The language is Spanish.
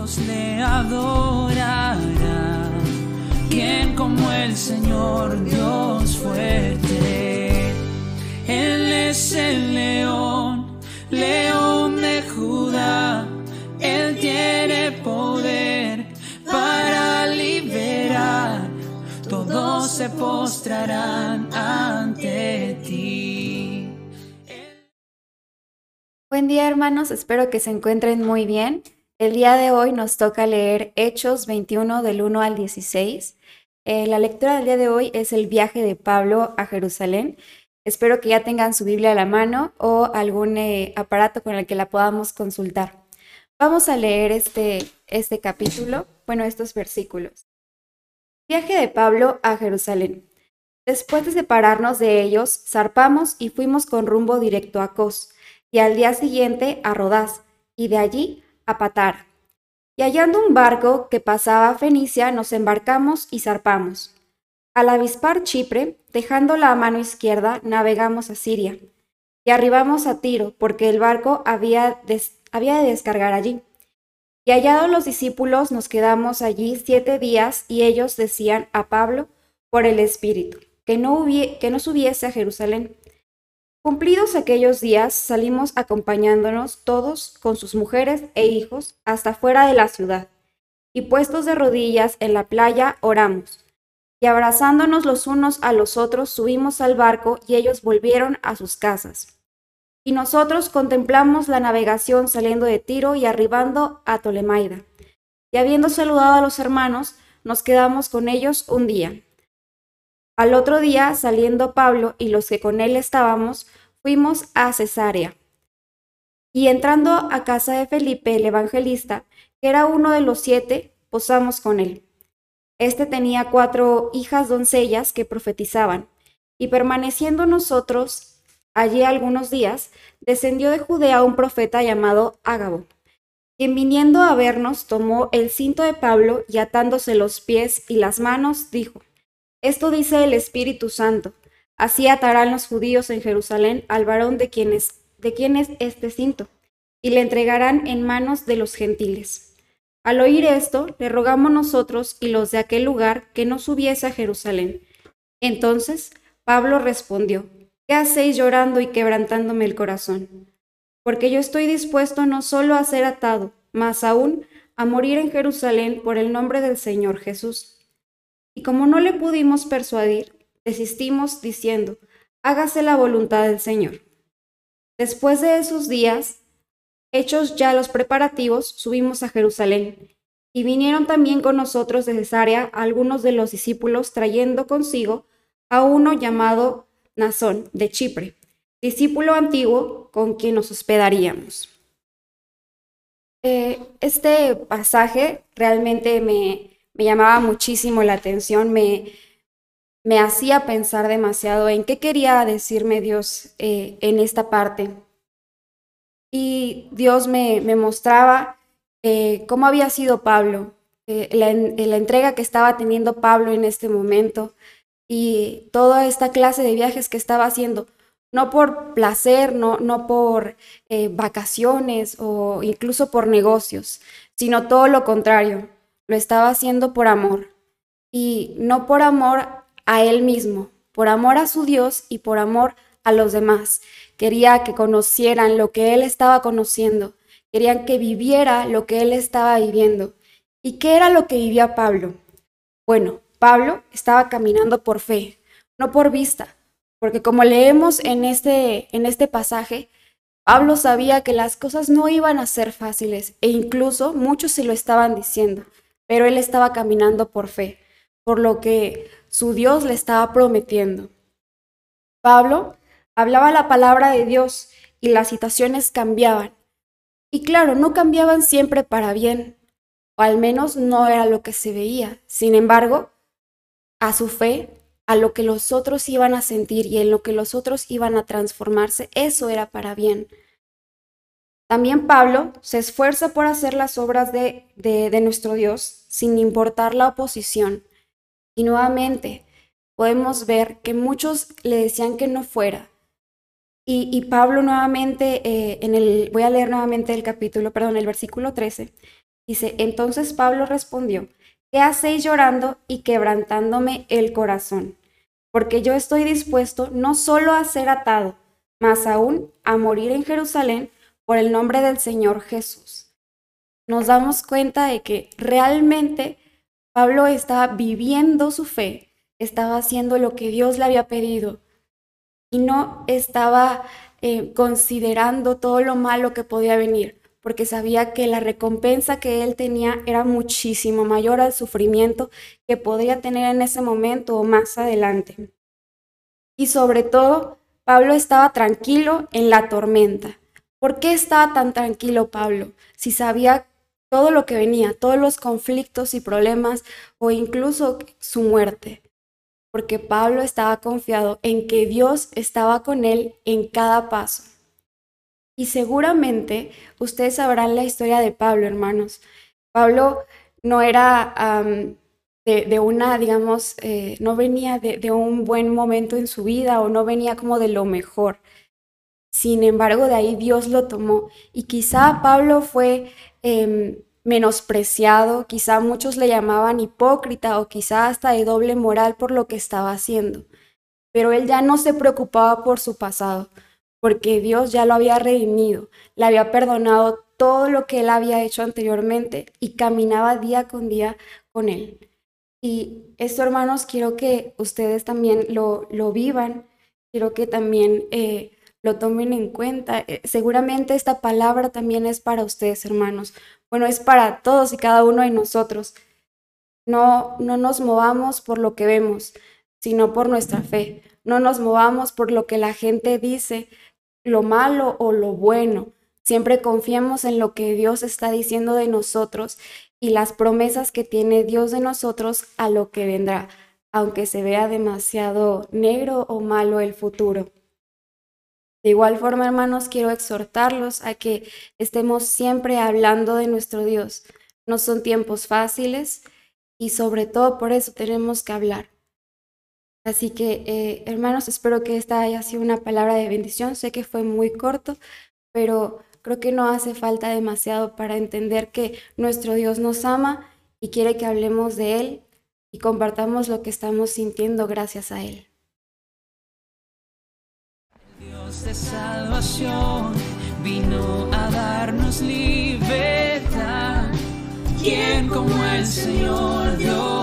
todos le adorarán. ¿Quién como el Señor Dios fuerte? Él es el león, león de Judá. Él tiene poder para liberar. Todos se postrarán ante ti. Buen día hermanos, espero que se encuentren muy bien. El día de hoy nos toca leer Hechos 21 del 1 al 16. Eh, la lectura del día de hoy es el viaje de Pablo a Jerusalén. Espero que ya tengan su Biblia a la mano o algún eh, aparato con el que la podamos consultar. Vamos a leer este, este capítulo, bueno, estos versículos. Viaje de Pablo a Jerusalén. Después de separarnos de ellos, zarpamos y fuimos con rumbo directo a Cos y al día siguiente a Rodás, y de allí a Patara. Y hallando un barco que pasaba a Fenicia, nos embarcamos y zarpamos. Al avispar Chipre, dejándola a mano izquierda, navegamos a Siria. Y arribamos a Tiro, porque el barco había, había de descargar allí. Y hallados los discípulos, nos quedamos allí siete días, y ellos decían a Pablo, por el Espíritu, que no, que no subiese a Jerusalén Cumplidos aquellos días, salimos acompañándonos todos con sus mujeres e hijos hasta fuera de la ciudad, y puestos de rodillas en la playa oramos. Y abrazándonos los unos a los otros subimos al barco y ellos volvieron a sus casas. Y nosotros contemplamos la navegación saliendo de Tiro y arribando a Tolemaida. Y habiendo saludado a los hermanos, nos quedamos con ellos un día. Al otro día, saliendo Pablo y los que con él estábamos, fuimos a Cesarea. Y entrando a casa de Felipe el evangelista, que era uno de los siete, posamos con él. Este tenía cuatro hijas doncellas que profetizaban, y permaneciendo nosotros allí algunos días, descendió de Judea un profeta llamado Ágabo, quien viniendo a vernos tomó el cinto de Pablo y atándose los pies y las manos, dijo, esto dice el Espíritu Santo. Así atarán los judíos en Jerusalén al varón de quien es, de quien es este cinto, y le entregarán en manos de los gentiles. Al oír esto, le rogamos nosotros y los de aquel lugar que no subiese a Jerusalén. Entonces Pablo respondió, ¿qué hacéis llorando y quebrantándome el corazón? Porque yo estoy dispuesto no solo a ser atado, mas aún a morir en Jerusalén por el nombre del Señor Jesús. Y como no le pudimos persuadir, desistimos diciendo, hágase la voluntad del Señor. Después de esos días, hechos ya los preparativos, subimos a Jerusalén. Y vinieron también con nosotros de Cesarea algunos de los discípulos trayendo consigo a uno llamado Nazón de Chipre, discípulo antiguo con quien nos hospedaríamos. Eh, este pasaje realmente me, me llamaba muchísimo la atención, me, me hacía pensar demasiado en qué quería decirme Dios eh, en esta parte. Y Dios me, me mostraba eh, cómo había sido Pablo, eh, la, la, entrega que estaba teniendo Pablo en este momento y toda esta clase de viajes que estaba haciendo, no por placer, no, no por vacaciones o incluso por negocios, sino todo lo contrario, lo estaba haciendo por amor. Y no por amor a él mismo, por amor a su Dios y por amor a los demás. Quería que conocieran lo que él estaba conociendo. Querían que viviera lo que él estaba viviendo. ¿Y qué era lo que vivía Pablo? Bueno, Pablo estaba caminando por fe, no por vista, porque como leemos en este, en este pasaje, Pablo sabía que las cosas no iban a ser fáciles e incluso muchos se lo estaban diciendo pero él estaba caminando por fe, por lo que su Dios le estaba prometiendo. Pablo hablaba la palabra de Dios y las situaciones cambiaban. Y claro, no cambiaban siempre para bien, o al menos no era lo que se veía. Sin embargo, a su fe, a lo que los otros iban a sentir y en lo que los otros iban a transformarse, eso era para bien. También Pablo se esfuerza por hacer las obras de, de, nuestro Dios sin importar la oposición. Y nuevamente podemos ver que muchos le decían que no fuera. Y, Pablo nuevamente, eh, en el, voy a leer nuevamente el capítulo, perdón, el versículo 13, Dice, entonces Pablo respondió, ¿qué hacéis llorando y quebrantándome el corazón? Porque yo estoy dispuesto no solo a ser atado, más aún a morir en Jerusalén por el nombre del Señor Jesús. Nos damos cuenta de que realmente Pablo estaba viviendo su fe, estaba haciendo lo que Dios le había pedido y no estaba eh, considerando todo lo malo que podía venir porque sabía que la recompensa que él tenía era muchísimo mayor al sufrimiento que podría tener en ese momento o más adelante. Y sobre todo, Pablo estaba tranquilo en la tormenta. ¿Por qué estaba tan tranquilo Pablo? Si sabía todo lo que venía, todos los conflictos y problemas o incluso su muerte. Porque Pablo estaba confiado en que Dios estaba con él en cada paso. Y seguramente ustedes sabrán la historia de Pablo, hermanos. Pablo no era de, una, digamos, eh, no venía de, un buen momento en su vida o no venía como de lo mejor. Sin embargo, de ahí Dios lo tomó. Y quizá Pablo fue em, menospreciado, quizá muchos le llamaban hipócrita o quizá hasta de doble moral por lo que estaba haciendo. Pero él ya no se preocupaba por su pasado porque Dios ya lo había redimido, le había perdonado todo lo que él había hecho anteriormente y caminaba día con día con él. Y esto, hermanos, quiero que ustedes también lo, lo vivan, quiero que también eh, lo tomen en cuenta. Eh, seguramente esta palabra también es para ustedes, hermanos. Bueno, es para todos y cada uno de nosotros. No, no nos movamos por lo que vemos, sino por nuestra fe. No nos movamos por lo que la gente dice, lo malo o lo bueno. Siempre confiemos en lo que Dios está diciendo de nosotros y las promesas que tiene Dios de nosotros a lo que vendrá, aunque se vea demasiado negro o malo el futuro. De igual forma, hermanos, quiero exhortarlos a que estemos siempre hablando de nuestro Dios. No son tiempos fáciles y sobre todo por eso tenemos que hablar. Así que, eh, hermanos, espero que esta haya sido una palabra de bendición. Sé que fue muy corto, pero creo que no hace falta demasiado para entender que nuestro Dios nos ama y quiere que hablemos de Él y compartamos lo que estamos sintiendo gracias a Él. De salvación vino a darnos libertad. ¿Quién como el Señor Dios